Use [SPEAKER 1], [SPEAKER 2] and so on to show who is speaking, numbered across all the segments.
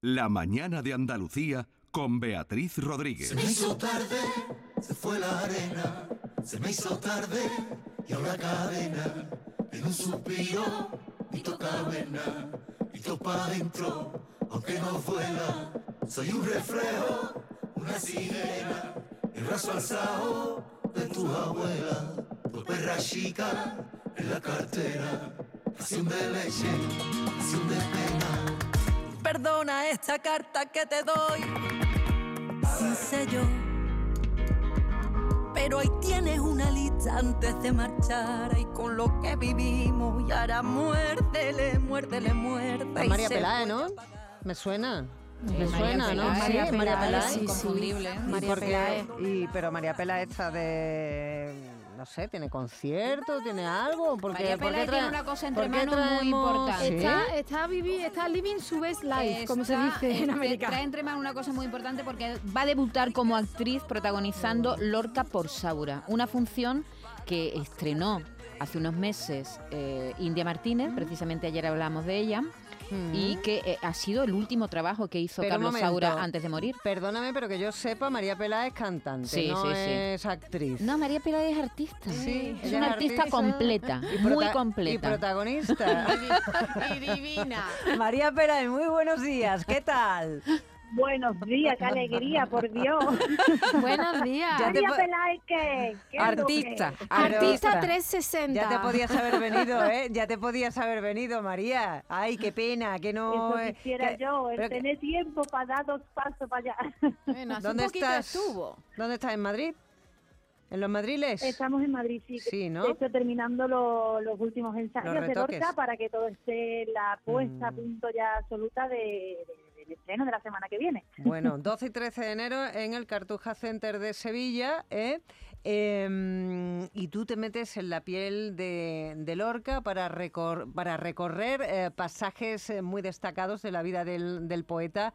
[SPEAKER 1] La mañana de Andalucía con Beatriz Rodríguez.
[SPEAKER 2] Se me hizo tarde, se fue la arena, se me hizo tarde y ahora cadena, en un suspiro, y toca vena, y topa adentro, aunque no vuela, soy un reflejo, una sirena, el brazo alzado de tu abuela, tu perra chica en la cartera, pasión de leche, pasión de pena.
[SPEAKER 3] Perdona esta carta que te doy sin sello. Pero ahí tienes una lista antes de marchar y con lo que vivimos y ahora muérdele, muérdele, muerde. y
[SPEAKER 4] María Peláez, ¿no? Me suena. Me
[SPEAKER 5] María
[SPEAKER 4] suena, ¿no?
[SPEAKER 5] Peláez.
[SPEAKER 4] Sí,
[SPEAKER 5] María
[SPEAKER 4] María
[SPEAKER 5] Peláez,
[SPEAKER 4] Peláez.
[SPEAKER 5] sí, sí.
[SPEAKER 6] Inconfundible, ¿eh?
[SPEAKER 4] ¿Y
[SPEAKER 5] María? Peláez.
[SPEAKER 4] Y, pero María Peláez está de... No sé, ¿tiene concierto? ¿Tiene algo? Porque,
[SPEAKER 6] María Peláez tiene una cosa entre manos muy importante.
[SPEAKER 5] Está, está, vivi- está living su best life, como se dice en América.
[SPEAKER 6] Trae entre manos una cosa muy importante porque va a debutar como actriz protagonizando Lorca por Saura, una función que estrenó hace unos meses eh, India Martínez, precisamente ayer hablamos de ella, y que eh, ha sido el último trabajo que hizo
[SPEAKER 4] Pero
[SPEAKER 6] Carlos
[SPEAKER 4] momento.
[SPEAKER 6] Saura antes de morir.
[SPEAKER 4] Perdóname, pero que yo sepa, María Peláez es cantante,
[SPEAKER 6] Sí,
[SPEAKER 4] no
[SPEAKER 6] sí, sí.
[SPEAKER 4] es actriz.
[SPEAKER 6] No, María Peláez es artista.
[SPEAKER 4] Sí,
[SPEAKER 6] es una artista,
[SPEAKER 4] artista.
[SPEAKER 6] completa, muy
[SPEAKER 4] prota- Y
[SPEAKER 6] completa.
[SPEAKER 4] protagonista.
[SPEAKER 5] y divina.
[SPEAKER 4] María Peláez, muy buenos días, ¿qué tal?
[SPEAKER 7] Buenos días, qué alegría, por Dios.
[SPEAKER 5] Buenos días.
[SPEAKER 4] Ya te
[SPEAKER 7] María
[SPEAKER 4] po-
[SPEAKER 7] Peláez, ¿qué? ¿Qué
[SPEAKER 6] Artista,
[SPEAKER 7] que-
[SPEAKER 5] Artista
[SPEAKER 6] artista.
[SPEAKER 5] 360.
[SPEAKER 4] Ya te podías haber venido, ¿eh? Ya te podías haber venido, María. Ay, qué pena, que no...
[SPEAKER 7] Eso
[SPEAKER 4] eh,
[SPEAKER 7] quisiera
[SPEAKER 4] que-
[SPEAKER 7] yo, el
[SPEAKER 4] pero
[SPEAKER 7] tener tiempo para dar dos pasos para allá.
[SPEAKER 5] Bueno, hace
[SPEAKER 4] ¿Dónde
[SPEAKER 5] un poquito
[SPEAKER 4] estás?
[SPEAKER 5] estuvo.
[SPEAKER 4] ¿Dónde estás? ¿En Madrid? ¿En los madriles?
[SPEAKER 7] Estamos en Madrid, sí.
[SPEAKER 4] Sí, ¿no?
[SPEAKER 7] De hecho, terminando lo- los últimos ensayos
[SPEAKER 4] Los
[SPEAKER 7] de. Lorca para que todo esté la puesta a
[SPEAKER 4] Mm.
[SPEAKER 7] punto ya absoluta de, de- del estreno de la semana que viene.
[SPEAKER 4] Bueno, 12 y 13 de enero en el Cartuja Center de Sevilla. ¿eh? Em, y tú te metes en la piel de, de Lorca para, recor- para recorrer eh, pasajes eh, muy destacados de la vida del, del poeta.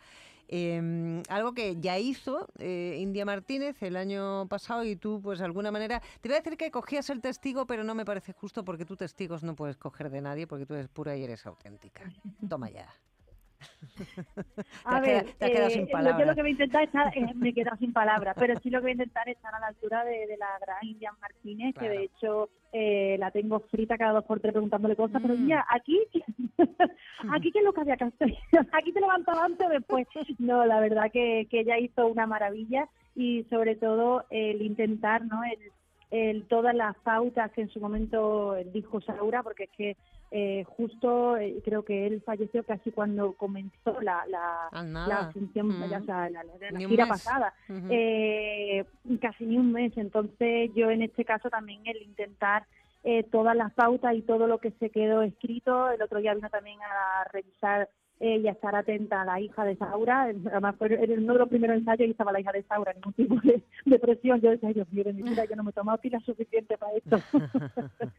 [SPEAKER 4] Em, algo que ya hizo eh, India Martínez el año pasado y tú, pues de alguna manera, te iba a decir que cogías el testigo, pero no me parece justo porque tú testigos no puedes coger de nadie porque tú eres pura y eres auténtica. Toma ya.
[SPEAKER 7] A ver,
[SPEAKER 4] te has quedado sin
[SPEAKER 7] eh, lo- yo
[SPEAKER 4] palabras.
[SPEAKER 7] lo que voy a intentar es estar, eh, me he quedado sin palabras, pero sí lo que voy a intentar es estar a la altura de, de la gran Indian Martínez,
[SPEAKER 4] Claro.
[SPEAKER 7] que de hecho eh, la tengo frita cada dos por tres preguntándole cosas, pero
[SPEAKER 4] Mm.
[SPEAKER 7] ya, aquí, aquí qué es lo que había que hacer, aquí te levantaba antes o después. No, la verdad que, que ella hizo una maravilla y sobre todo el intentar, ¿no? El, el- todas las pautas que en su momento dijo Saura, porque es que eh, justo eh, creo que él falleció casi cuando comenzó la, la,
[SPEAKER 4] Ah, nada.
[SPEAKER 7] la función,
[SPEAKER 4] Mm.
[SPEAKER 7] ya, o sea, la, la- gira pasada, eh, casi ni un mes. Entonces yo en este caso también el intentar eh, todas las pautas y todo lo que se quedó escrito, el otro día vino también a revisar eh, y a estar atenta a la hija de Saura, además fue en uno de los primeros ensayos y estaba la hija de Saura, ningún tipo de, de presión, yo decía, Dios mío, de mi vida, yo no me he tomado pilas suficiente para esto.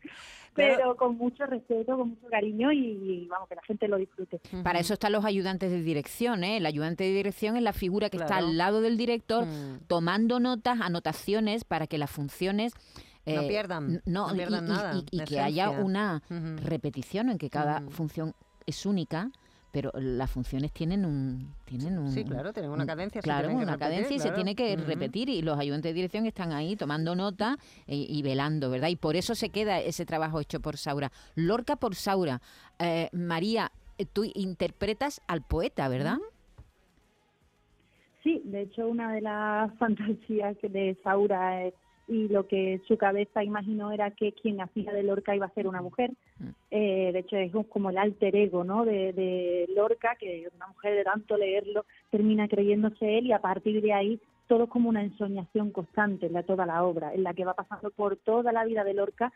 [SPEAKER 7] Pero con mucho respeto, con mucho cariño y, y vamos, que la gente lo disfrute.
[SPEAKER 6] Para eso están los ayudantes de dirección, ¿eh? El ayudante de dirección es la figura que está
[SPEAKER 4] Claro.
[SPEAKER 6] al lado del director
[SPEAKER 4] Mm.
[SPEAKER 6] tomando notas, anotaciones para que las funciones
[SPEAKER 4] No
[SPEAKER 6] eh,
[SPEAKER 4] pierdan,
[SPEAKER 6] n- no,
[SPEAKER 4] no
[SPEAKER 6] y-
[SPEAKER 4] pierdan
[SPEAKER 6] y,
[SPEAKER 4] nada,
[SPEAKER 6] y- y
[SPEAKER 4] la
[SPEAKER 6] que haya una
[SPEAKER 4] Ujú.
[SPEAKER 6] repetición en que cada
[SPEAKER 4] Mm.
[SPEAKER 6] función es única, pero las funciones tienen un tienen un
[SPEAKER 4] Sí, claro, tienen una
[SPEAKER 6] un-
[SPEAKER 4] cadencia,
[SPEAKER 6] claro, una
[SPEAKER 4] repetir,
[SPEAKER 6] cadencia y se tiene que repetir y los ayudantes de dirección están ahí tomando nota y velando, ¿verdad? Y por eso se queda ese trabajo hecho por Saura. Lorca por Saura. Eh, María, eh, tú interpretas al poeta, ¿verdad?
[SPEAKER 7] Sí, de hecho una de las fantasías de Saura eh, y lo que su cabeza imaginó era que quien hacía de Lorca iba a ser una mujer.
[SPEAKER 6] Mm.
[SPEAKER 7] Eh, de hecho es como el alter ego ¿no? de, de Lorca, que una mujer de tanto leerlo termina creyéndose él y a partir de ahí todo es como una ensoñación constante en la, toda la obra, en la que va pasando por toda la vida de Lorca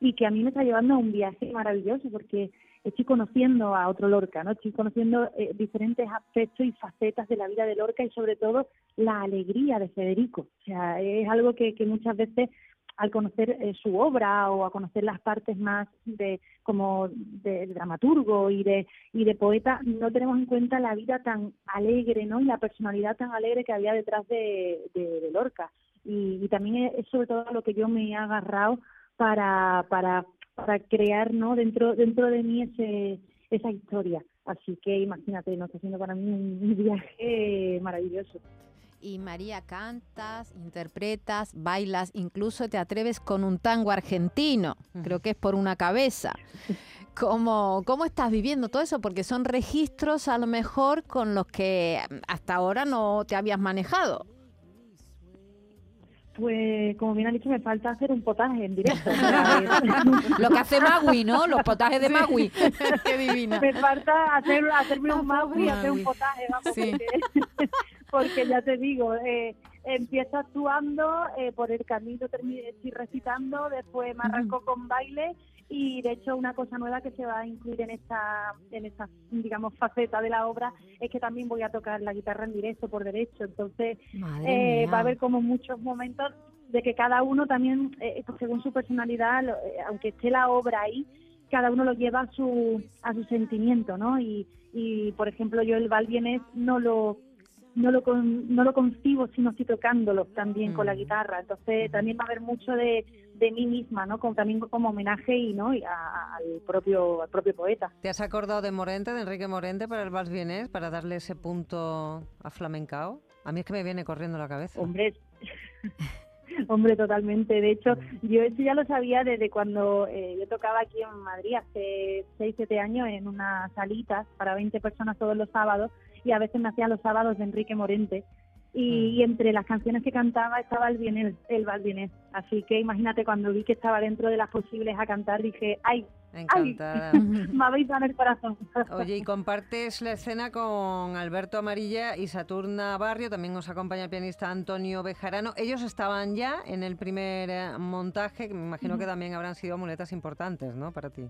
[SPEAKER 7] y que a mí me está llevando a un viaje maravilloso porque estoy conociendo a otro Lorca, ¿no? Estoy conociendo eh, diferentes aspectos y facetas de la vida de Lorca y sobre todo la alegría de Federico. O sea, es algo que, que muchas veces al conocer eh, su obra o a conocer las partes más de como de, dramaturgo y de y de poeta no tenemos en cuenta la vida tan alegre no y la personalidad tan alegre que había detrás de, de, de Lorca y, y también es, es sobre todo lo que yo me he agarrado para para para crear no dentro dentro de mí ese esa historia Así que imagínate, no está siendo para mí un viaje maravilloso.
[SPEAKER 6] Y María, cantas, interpretas, bailas, incluso te atreves con un tango argentino, creo que es por una cabeza. ¿Cómo, ¿Cómo estás viviendo todo eso? Porque son registros a lo mejor con los que hasta ahora no te habías manejado.
[SPEAKER 7] Pues, como bien ha dicho, me falta hacer un potaje en directo.
[SPEAKER 6] Lo que hace Magui, ¿no? Los potajes de Magui.
[SPEAKER 7] Qué divina. Me falta hacer, hacerme un Magui, hacer un potaje, vamos, porque, ya te digo, eh, empiezo actuando, eh, por el camino estoy recitando, después me arranco con baile y de hecho una cosa nueva que se va a incluir en esta en esta digamos faceta de la obra es que también voy a tocar la guitarra en directo por derecho. Entonces eh, va a haber como muchos momentos de que cada uno también eh, según su personalidad eh, aunque esté la obra ahí cada uno lo lleva a su a su sentimiento no y, y por ejemplo yo el Valbienes no lo no lo no lo concibo sino estoy tocándolo también con la mm. guitarra entonces también va a haber mucho de de mí misma, ¿no? Como, también como homenaje y no al propio al propio poeta.
[SPEAKER 4] ¿Te has acordado de Morente, de Enrique Morente para el Vals Vienés, para darle ese punto a flamencao? A mí es que me viene corriendo la cabeza.
[SPEAKER 7] Hombre, hombre, totalmente. De hecho, yo eso ya lo sabía desde cuando eh, yo tocaba aquí en Madrid hace 6, 7 años en una salita para 20 personas todos los sábados y a veces me hacía los sábados de Enrique Morente y, mm. entre las canciones que cantaba estaba el bien el. Así que imagínate cuando vi que estaba dentro de las posibles a cantar, dije, ¡ay!
[SPEAKER 4] Encantada.
[SPEAKER 7] me habéis dado el corazón.
[SPEAKER 4] Oye, y compartes la escena con Alberto Amarilla y Saturna Barrio, también nos acompaña el pianista Antonio Bejarano. Ellos estaban ya en el primer eh, montaje, que me imagino que también habrán sido muletas importantes, ¿no? Para ti.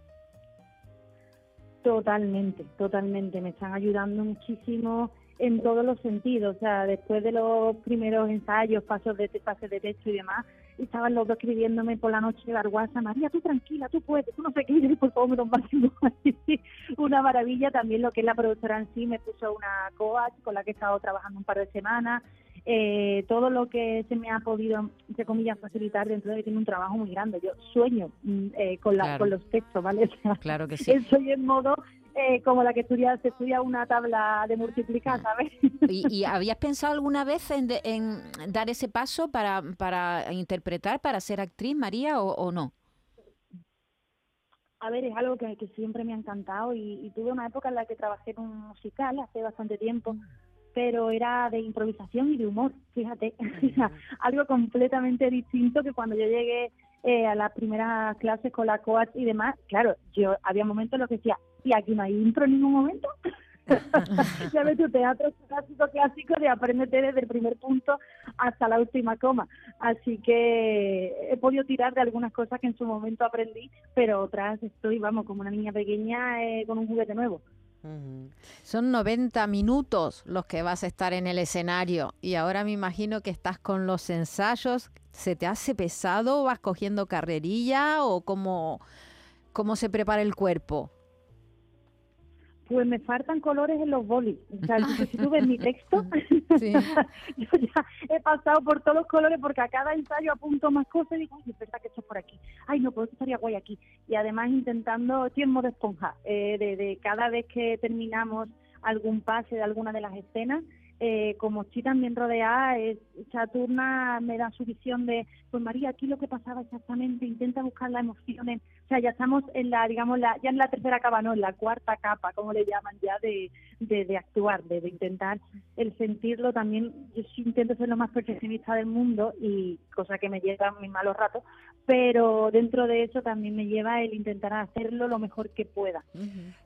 [SPEAKER 7] Totalmente, totalmente. Me están ayudando muchísimo en todos los sentidos. O sea, después de los primeros ensayos, pasos de pases de techo y demás, estaban los dos escribiéndome por la noche Arguasa, María, tú tranquila, tú puedes, tú no sé qué, y por favor, me máximo. una maravilla. También lo que es la productora en sí me puso una coach con la que he estado trabajando un par de semanas. Eh, todo lo que se me ha podido, entre comillas, facilitar dentro de que tiene un trabajo muy grande. Yo sueño mm, eh, con, la, con los textos, ¿vale?
[SPEAKER 6] claro que sí.
[SPEAKER 7] Soy en modo eh, como la que estudia, se estudia una tabla de multiplicar, ¿sabes?
[SPEAKER 6] ¿Y, habías pensado alguna vez en, dar ese paso para, para interpretar, para ser actriz, María, o, no?
[SPEAKER 7] A ver, es algo que, siempre me ha encantado y, tuve una época en la que trabajé en un musical hace bastante tiempo, pero era de improvisación y de humor, fíjate, algo completamente distinto que cuando yo llegué eh, a las primeras clases con la coach y demás, claro, yo había momentos en los que decía, y aquí no hay intro en ningún momento. ya ves tu teatro clásico clásico de apréndete desde el primer punto hasta la última coma. Así que he podido tirar de algunas cosas que en su momento aprendí, pero otras estoy, vamos, como una niña pequeña eh, con un juguete nuevo.
[SPEAKER 6] Son 90 minutos los que vas a estar en el escenario y ahora me imagino que estás con los ensayos. ¿Se te hace pesado? ¿Vas cogiendo carrerilla o cómo, cómo se prepara el cuerpo?
[SPEAKER 7] Pues me faltan colores en los bolis. O sea, si tú ves mi texto, yo ya he pasado por todos los colores porque a cada ensayo apunto más cosas y digo, ay, es verdad que esto es por aquí. Ay, no, pues esto estaría guay aquí. Y además intentando, estoy en modo esponja, eh, de, de cada vez que terminamos algún pase de alguna de las escenas, eh, como estoy también rodeada, es, Saturna me da su visión de, pues María, aquí lo que pasaba exactamente, intenta buscar las emociones, o sea, ya estamos en la, digamos, la, ya en la tercera capa, no, en la cuarta capa, como le llaman ya, de, de, actuar, de, intentar el sentirlo también, yo intento ser lo más perfeccionista del mundo y cosa que me lleva mis malos ratos, pero dentro de eso también me lleva el intentar hacerlo lo mejor que pueda.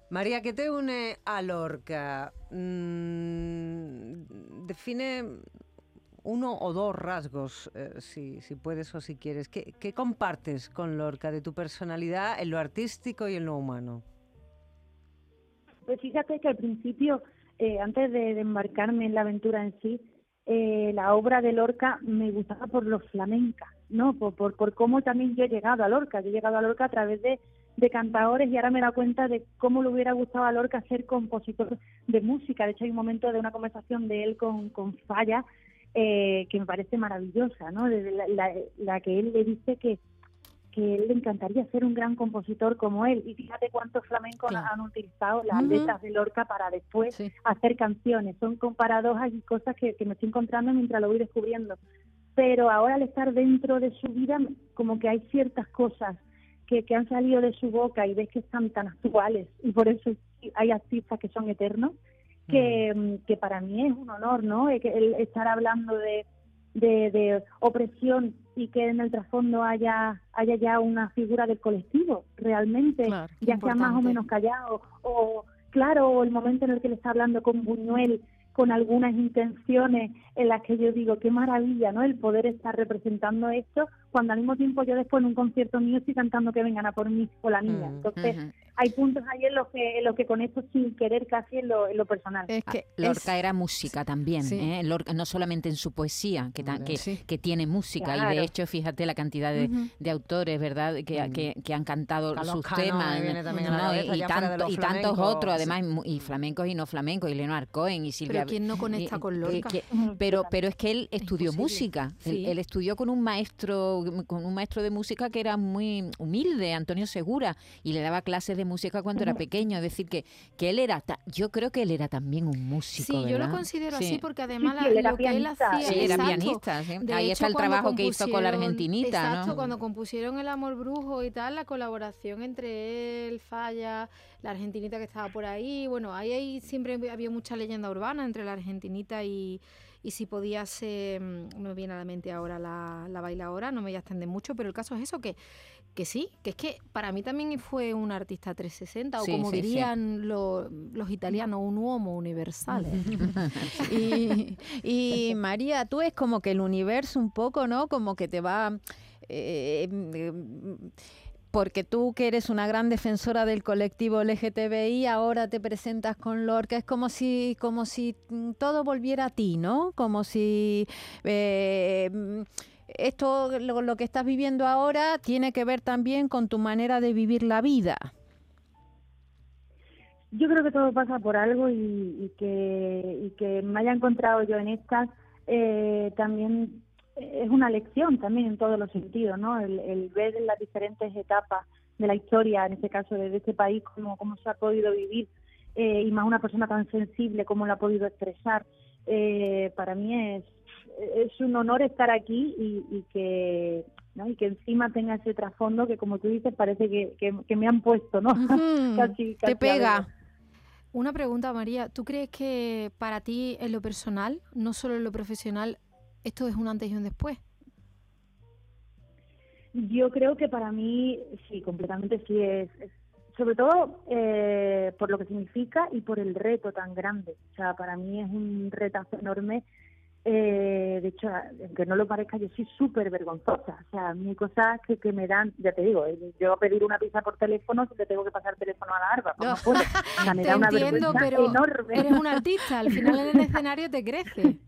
[SPEAKER 4] María, ¿qué te une a Lorca? Mm, define uno o dos rasgos, eh, si, puedes o si quieres. ¿Qué, compartes con Lorca de tu personalidad en lo artístico y en lo humano?
[SPEAKER 7] Pues fíjate que al principio, eh, antes de, embarcarme en la aventura en sí, eh, la obra de Lorca me gustaba por lo flamenca, ¿no? Por, por, por cómo también yo he llegado a Lorca. Yo he llegado a Lorca a través de de cantadores y ahora me da cuenta de cómo le hubiera gustado a Lorca ser compositor de música. De hecho, hay un momento de una conversación de él con Falla eh, que me parece maravillosa, ¿no? La, la, que él le dice que, que él le encantaría ser un gran compositor como él. Y fíjate cuántos flamencos
[SPEAKER 5] Claro.
[SPEAKER 7] han utilizado las letras de Lorca para después
[SPEAKER 5] Sí.
[SPEAKER 7] hacer canciones. Son con paradojas y cosas que, que me estoy encontrando mientras lo voy descubriendo. Pero ahora al estar dentro de su vida, como que hay ciertas cosas que, que han salido de su boca y ves que están tan actuales y por eso hay artistas que son eternos, que, mm, que para mí es un honor, ¿no? Eh, el estar hablando de, de, de opresión y que en el trasfondo haya, haya ya una figura del colectivo, realmente,
[SPEAKER 5] Claro,
[SPEAKER 7] ya sea más o menos callado, o claro, o el momento en el que le está hablando con Buñuel, con algunas intenciones en las que yo digo, qué maravilla, ¿no? El poder estar representando esto, cuando al mismo tiempo yo después en un concierto mío estoy cantando que vengan a por mí o la niña.
[SPEAKER 4] Mm,
[SPEAKER 7] Entonces, hay puntos ahí en los que, en los que conecto sin querer casi en lo, en lo personal.
[SPEAKER 5] Es que
[SPEAKER 6] Ah, Lorca
[SPEAKER 5] es-
[SPEAKER 6] era música también,
[SPEAKER 5] sí.
[SPEAKER 6] ¿eh? Lorca, no solamente en su poesía, que, ta- que,
[SPEAKER 5] Sí.
[SPEAKER 6] que tiene música, y de hecho, fíjate la cantidad de, de autores, ¿verdad?, que,
[SPEAKER 4] Mm.
[SPEAKER 6] que, que han cantado
[SPEAKER 4] Carlos
[SPEAKER 6] sus
[SPEAKER 4] Cano
[SPEAKER 6] temas, y, tanto- y tantos otros, además, y flamencos y no flamencos, y Leonor Cohen y Silvia...
[SPEAKER 5] Pero ¿quién no conecta
[SPEAKER 6] y-
[SPEAKER 5] con
[SPEAKER 6] eh,
[SPEAKER 5] Lorca?
[SPEAKER 6] que- pero, pero es que él estudió música. Él,
[SPEAKER 5] Sí.
[SPEAKER 6] él estudió con un maestro, con un maestro de música que era muy humilde, Antonio Segura, y le daba clases de música cuando era pequeño. Es decir, que, que él era, ta- yo creo que él era también un músico.
[SPEAKER 5] Sí, yo lo considero
[SPEAKER 6] Sí.
[SPEAKER 5] así porque además
[SPEAKER 7] sí,
[SPEAKER 5] la-
[SPEAKER 7] él era
[SPEAKER 5] lo que él
[SPEAKER 7] pianista,
[SPEAKER 5] hacía...
[SPEAKER 6] Sí, era
[SPEAKER 5] exacto.
[SPEAKER 6] pianista. sí.
[SPEAKER 5] De
[SPEAKER 6] Ahí
[SPEAKER 5] hecho,
[SPEAKER 6] está el trabajo que hizo con la argentinita,
[SPEAKER 5] Exacto,
[SPEAKER 6] ¿no?
[SPEAKER 5] cuando compusieron El Amor Brujo y tal, la colaboración entre él, Falla, la argentinita que estaba por ahí. Bueno, ahí, ahí siempre había mucha leyenda urbana entre la argentinita y, y si podía ser, mm, no me viene a la mente ahora la, la bailadora, no me voy a extender mucho, pero el caso es eso, que, que sí, que es que para mí también fue un artista 360, o
[SPEAKER 6] Sí,
[SPEAKER 5] como
[SPEAKER 6] sí,
[SPEAKER 5] dirían lo- los italianos, un uomo universal.
[SPEAKER 8] Y, y, María, tú es como que el universo un poco, ¿no? Como que te va... eh, mm, porque tú que eres una gran defensora del colectivo LGTBI, ahora te presentas con Lorca, es como si, como si mm, todo volviera a ti, ¿no? Como si eh, mm, esto, lo, que estás viviendo ahora, tiene que ver también con tu manera de vivir la vida.
[SPEAKER 7] Yo creo que todo pasa por algo y, y que, y que me haya encontrado yo en estas eh, también es una lección también en todos los sentidos, ¿no? El, el ver en las diferentes etapas de la historia, en este caso de este país, cómo, cómo se ha podido vivir eh, y más una persona tan sensible, cómo lo ha podido expresar. Eh, para mí es, es un honor estar aquí y, y que ¿no? y que encima tenga ese trasfondo que como tú dices parece que, que, que me han puesto, ¿no? Casi-
[SPEAKER 8] te
[SPEAKER 7] casi
[SPEAKER 8] pega.
[SPEAKER 5] Una pregunta, María. ¿Tú crees que para ti, en lo personal, no solo en lo profesional, esto es un antes y un después?
[SPEAKER 7] Yo creo que para mí, sí, completamente sí es. es- sobre todo eh, por lo que significa y por el reto tan grande. O sea, para mí es un retazo enorme. Eh, de hecho, aunque no lo parezca, yo soy súper vergonzosa. O sea, a mí hay cosas que, que me dan, ya te digo, eh, yo a pedir una pizza por teléfono, si te tengo que pasar teléfono a la arba, pues no puedo. O sea, me
[SPEAKER 5] Te
[SPEAKER 7] da una
[SPEAKER 5] entiendo,
[SPEAKER 7] vergüenza
[SPEAKER 5] pero
[SPEAKER 7] enorme.
[SPEAKER 5] eres un artista. Al final en el escenario te crece.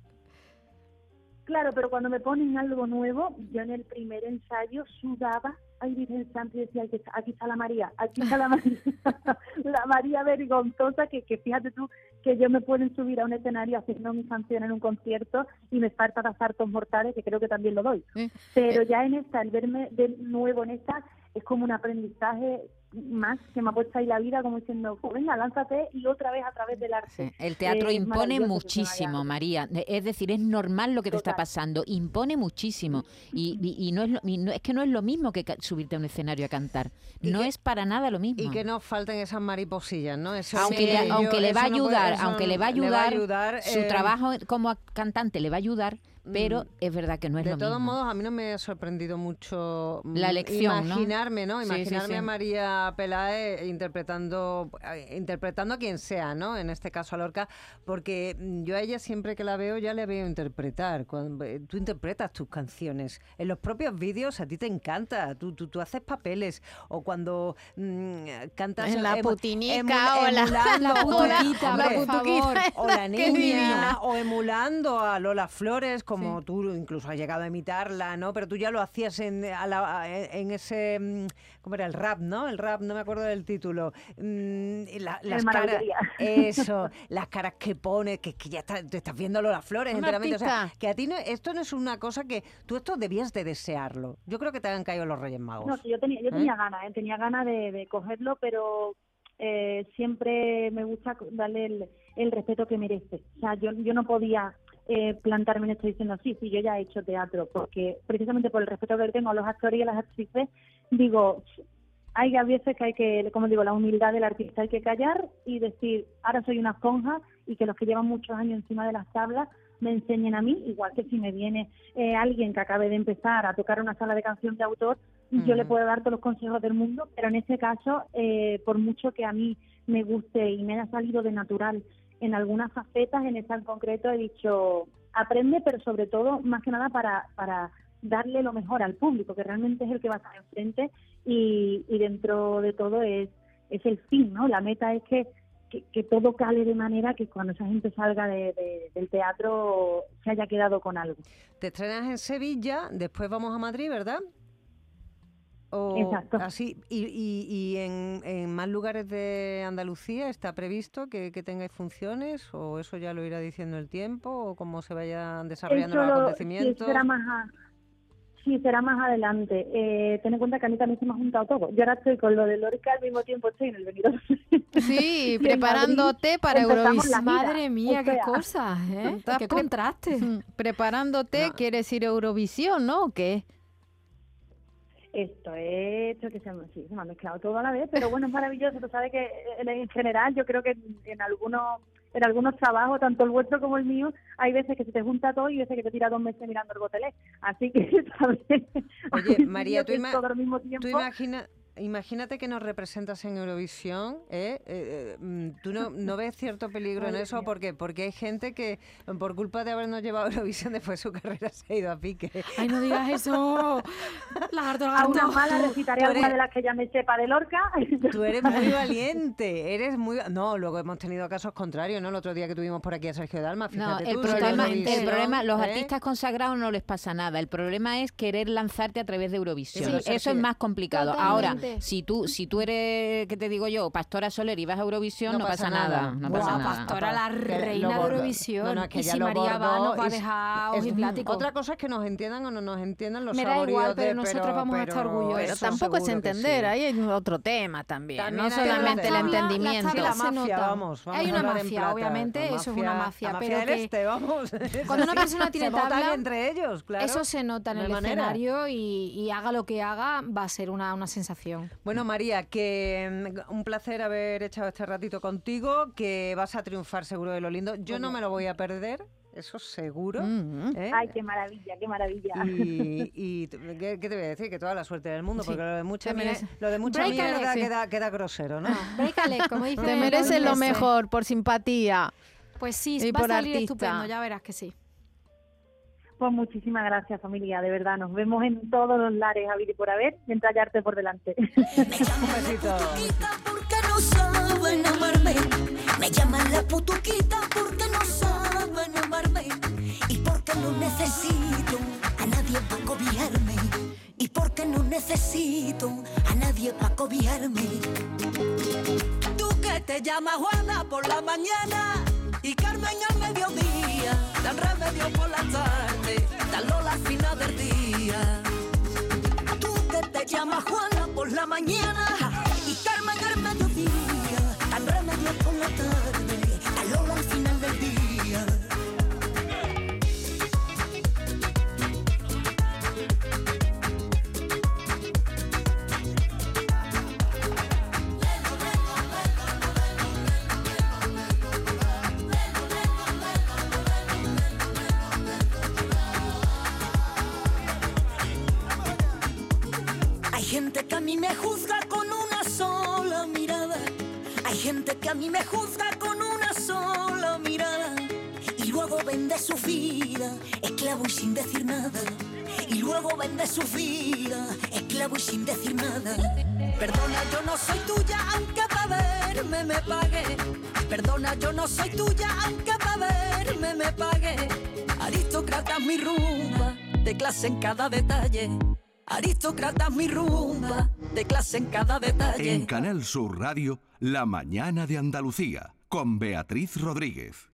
[SPEAKER 7] Claro, pero cuando me ponen algo nuevo, yo en el primer ensayo sudaba, ay Virgen Santa, y decía, aquí está, aquí está la María, aquí está la María, la María vergonzosa, que, que fíjate tú que yo me pueden subir a un escenario haciendo mis canciones en un concierto y me falta dar saltos mortales, que creo que también lo doy.
[SPEAKER 8] Eh,
[SPEAKER 7] Pero ya en esta, el verme de nuevo en esta, es como un aprendizaje más que me ha puesto ahí la vida, como diciendo, pues venga, lánzate y otra vez a través del arte.
[SPEAKER 6] Sí, El teatro
[SPEAKER 7] Eh,
[SPEAKER 6] impone muchísimo. María. Es decir, es normal lo que te está pasando. Impone muchísimo. Y, y- y no es lo- y no- es que no es lo mismo que subirte a un escenario a cantar. No
[SPEAKER 4] que-
[SPEAKER 6] es para nada lo mismo.
[SPEAKER 4] Y que no falten esas mariposillas, ¿no? Ese
[SPEAKER 6] aunque, le, aunque le va a
[SPEAKER 4] eso no puede-
[SPEAKER 6] ayudar,
[SPEAKER 4] eso
[SPEAKER 6] aunque le va a
[SPEAKER 4] le
[SPEAKER 6] ayudar,
[SPEAKER 4] ayudar,
[SPEAKER 6] su
[SPEAKER 4] eh,
[SPEAKER 6] trabajo como cantante le va a ayudar, pero
[SPEAKER 4] Mm.
[SPEAKER 6] es verdad que no es
[SPEAKER 4] de
[SPEAKER 6] lo
[SPEAKER 4] todos
[SPEAKER 6] mismo.
[SPEAKER 4] modos, a mí no me ha sorprendido mucho mm,
[SPEAKER 6] La elección, ¿no?
[SPEAKER 4] imaginarme, ¿no?
[SPEAKER 6] Sí, sí,
[SPEAKER 4] Imaginarme
[SPEAKER 6] sí.
[SPEAKER 4] a María Peláez interpretando, eh, interpretando a quien sea, ¿no? En este caso a Lorca, porque mm, yo a ella siempre que la veo ya le veo interpretar. Cuando, eh, tú interpretas tus canciones. En los propios vídeos a ti te encanta, tú, tú, tú haces papeles. O cuando mm, cantas...
[SPEAKER 8] En la
[SPEAKER 4] emu-
[SPEAKER 8] putinica o la-
[SPEAKER 5] La putuquita,
[SPEAKER 4] hombre,
[SPEAKER 5] por favor.
[SPEAKER 4] o la niña, o emulando a Lola Flores, como tú incluso has llegado a imitarla, ¿no? Pero tú ya lo hacías en, a la- en ese, mm, ¿cómo era? El rap, ¿no? El rap, no me acuerdo del título. Mm, la- las caras, eso, las caras que pone, que, que ya está- te estás viendo las flores enteramente. O sea, que a ti no, esto no es una cosa que tú esto debías de desearlo. Yo creo que te han caído los Reyes Magos.
[SPEAKER 7] No, yo tenía, yo
[SPEAKER 4] ¿Eh?
[SPEAKER 7] tenía ganas, ¿eh? tenía ganas de, de cogerlo, pero eh, siempre me gusta darle el, el respeto que merece. O sea, yo, yo no podía eh, plantarme en esto diciendo, sí, sí, yo ya he hecho teatro, porque precisamente por el respeto que tengo a los actores y a las actrices, digo, hay a veces que hay que, como digo, la humildad del artista hay que callar y decir, ahora soy una esponja y que los que llevan muchos años encima de las tablas me enseñen a mí, igual que si me viene eh, alguien que acabe de empezar a tocar una sala de canción de autor, yo le
[SPEAKER 4] Ujú.
[SPEAKER 7] puedo dar todos los consejos del mundo, pero en este caso, eh, por mucho que a mí me guste y me haya salido de natural en algunas facetas, en esta en concreto he dicho, aprende, pero sobre todo, más que nada, para, para darle lo mejor al público, que realmente es el que va a estar enfrente y, y dentro de todo es, es el fin, ¿no? La meta es que, que, todo cale de manera que cuando esa gente salga de- del teatro se haya quedado con algo.
[SPEAKER 4] Te estrenas en Sevilla, después vamos a Madrid, ¿verdad? O
[SPEAKER 7] Exacto.
[SPEAKER 4] Así, y, y- y en, en más lugares de Andalucía está previsto que, que tengáis funciones o eso ya lo irá diciendo el tiempo o cómo se vayan desarrollando
[SPEAKER 7] Eso
[SPEAKER 4] los
[SPEAKER 7] lo-
[SPEAKER 4] acontecimientos.
[SPEAKER 7] Sí, será más, a- sí, será más adelante. Eh, ten en cuenta que a mí también se me ha juntado todo. Yo ahora estoy con lo de Lorca al mismo tiempo estoy en el Benidorm.
[SPEAKER 8] Sí, preparándote
[SPEAKER 7] Madrid
[SPEAKER 8] para Eurovisión.
[SPEAKER 5] Madre mía,
[SPEAKER 7] O
[SPEAKER 5] qué
[SPEAKER 7] sea,
[SPEAKER 5] cosas, ¿eh? Qué contraste.
[SPEAKER 8] Preparándote,
[SPEAKER 4] No.
[SPEAKER 8] quieres ir a Eurovisión, ¿no? ¿O qué?
[SPEAKER 7] Esto es que se me, sí, se me ha mezclado todo a la vez, pero bueno, es maravilloso. Tú sabes que en, en general yo creo que en, en algunos en algunos trabajos, tanto el vuestro como el mío, hay veces que se te junta todo y veces que te tira dos meses mirando el gotelé. Así que, ¿sabes?
[SPEAKER 4] Oye, María, tú, ima- tú imagina- imagínate que nos representas en Eurovisión, ¿eh? Eh, eh, mm, ¿Tú no, no ves cierto peligro en eso?
[SPEAKER 7] mía.
[SPEAKER 4] Porque, porque hay gente que por culpa de habernos llevado a Eurovisión después su carrera se ha ido a pique.
[SPEAKER 5] Ay, no digas eso. Lagarto,
[SPEAKER 7] A una
[SPEAKER 5] lagarto.
[SPEAKER 7] mala recitaré
[SPEAKER 4] Tú
[SPEAKER 7] alguna
[SPEAKER 4] eres-
[SPEAKER 7] de las que ya me sepa de Lorca.
[SPEAKER 4] Tú eres muy valiente, eres muy... No, luego hemos tenido casos contrarios, ¿no? El otro día que tuvimos por aquí a Sergio Dalma,
[SPEAKER 6] No,
[SPEAKER 4] fíjate
[SPEAKER 6] el
[SPEAKER 4] tú, va a
[SPEAKER 6] problema, el problema, los
[SPEAKER 4] ¿eh?
[SPEAKER 6] artistas consagrados no les pasa nada. El problema es querer lanzarte a través de Eurovisión.
[SPEAKER 4] Sí,
[SPEAKER 6] Eso es más complicado. Ahora, Si tú, si tú eres, ¿qué te digo yo? Pastora Soler y vas a Eurovisión, no, pasa, nada. No pasa nada.
[SPEAKER 5] Pastora, la reina de. Eurovisión.
[SPEAKER 4] No, no, es que
[SPEAKER 5] y si María va, nos va a dejar
[SPEAKER 4] es-. Otra cosa es que nos entiendan o no nos entiendan los
[SPEAKER 5] Me da igual, pero
[SPEAKER 4] de-
[SPEAKER 5] nosotros vamos a estar orgullosos.
[SPEAKER 8] Pero tampoco es entender,
[SPEAKER 4] sí.
[SPEAKER 8] ahí hay otro tema también,
[SPEAKER 4] También
[SPEAKER 8] no solamente el entendimiento.
[SPEAKER 4] Sí, la
[SPEAKER 5] se
[SPEAKER 4] mafia,
[SPEAKER 5] nota.
[SPEAKER 4] vamos, vamos
[SPEAKER 5] Hay una mafia, obviamente, eso es una mafia, pero
[SPEAKER 4] este, vamos.
[SPEAKER 5] cuando una persona tiene tabla,
[SPEAKER 4] entre ellos, claro.
[SPEAKER 5] Eso se nota en el escenario y, haga lo que haga, va a ser una, una sensación.
[SPEAKER 4] Bueno, María, que mm, un placer haber echado este ratito contigo, que vas a triunfar seguro de lo lindo. Yo no me lo voy a perder, eso seguro.
[SPEAKER 8] Mm.
[SPEAKER 4] ¿eh?
[SPEAKER 7] Ay, qué maravilla, qué maravilla.
[SPEAKER 4] Y, y ¿qué, qué te voy a decir? Que toda la suerte del mundo,
[SPEAKER 5] Sí,
[SPEAKER 4] porque lo de mucha,
[SPEAKER 5] merece-
[SPEAKER 4] lo de mucha mierda
[SPEAKER 5] sí.
[SPEAKER 4] queda, queda grosero, ¿no?
[SPEAKER 5] Brécale, como dice
[SPEAKER 8] Te mereces lo mejor por simpatía.
[SPEAKER 5] Pues sí,
[SPEAKER 8] Y
[SPEAKER 5] va a salir
[SPEAKER 8] artista.
[SPEAKER 5] estupendo, ya verás que sí.
[SPEAKER 7] Pues muchísimas gracias, familia, de verdad. Nos vemos en todos los lares, y por haber, mientras hallarte por delante.
[SPEAKER 4] Un besito.
[SPEAKER 2] porque no saben amarme. Me llaman la putuquita porque no saben amarme. Y porque no necesito a nadie para cobijarme. Y porque no necesito a nadie para cobijarme. Tú que te llamas Juana por la mañana y Carmen al mediodía. Gente que a mí me juzga con una sola mirada. Hay gente que a mí me juzga con una sola mirada. Y luego vende su vida, esclavo y sin decir nada. Y luego vende su vida, esclavo y sin decir nada. Perdona, yo no soy tuya, aunque para verme me pague. Perdona, yo no soy tuya, aunque para verme me pague.
[SPEAKER 3] Aristócrata mi rumba, de clase en cada detalle. Aristócrata mi rumba, de clase en cada detalle.
[SPEAKER 6] En Canal Sur Radio, La Mañana de Andalucía, con Beatriz Rodríguez.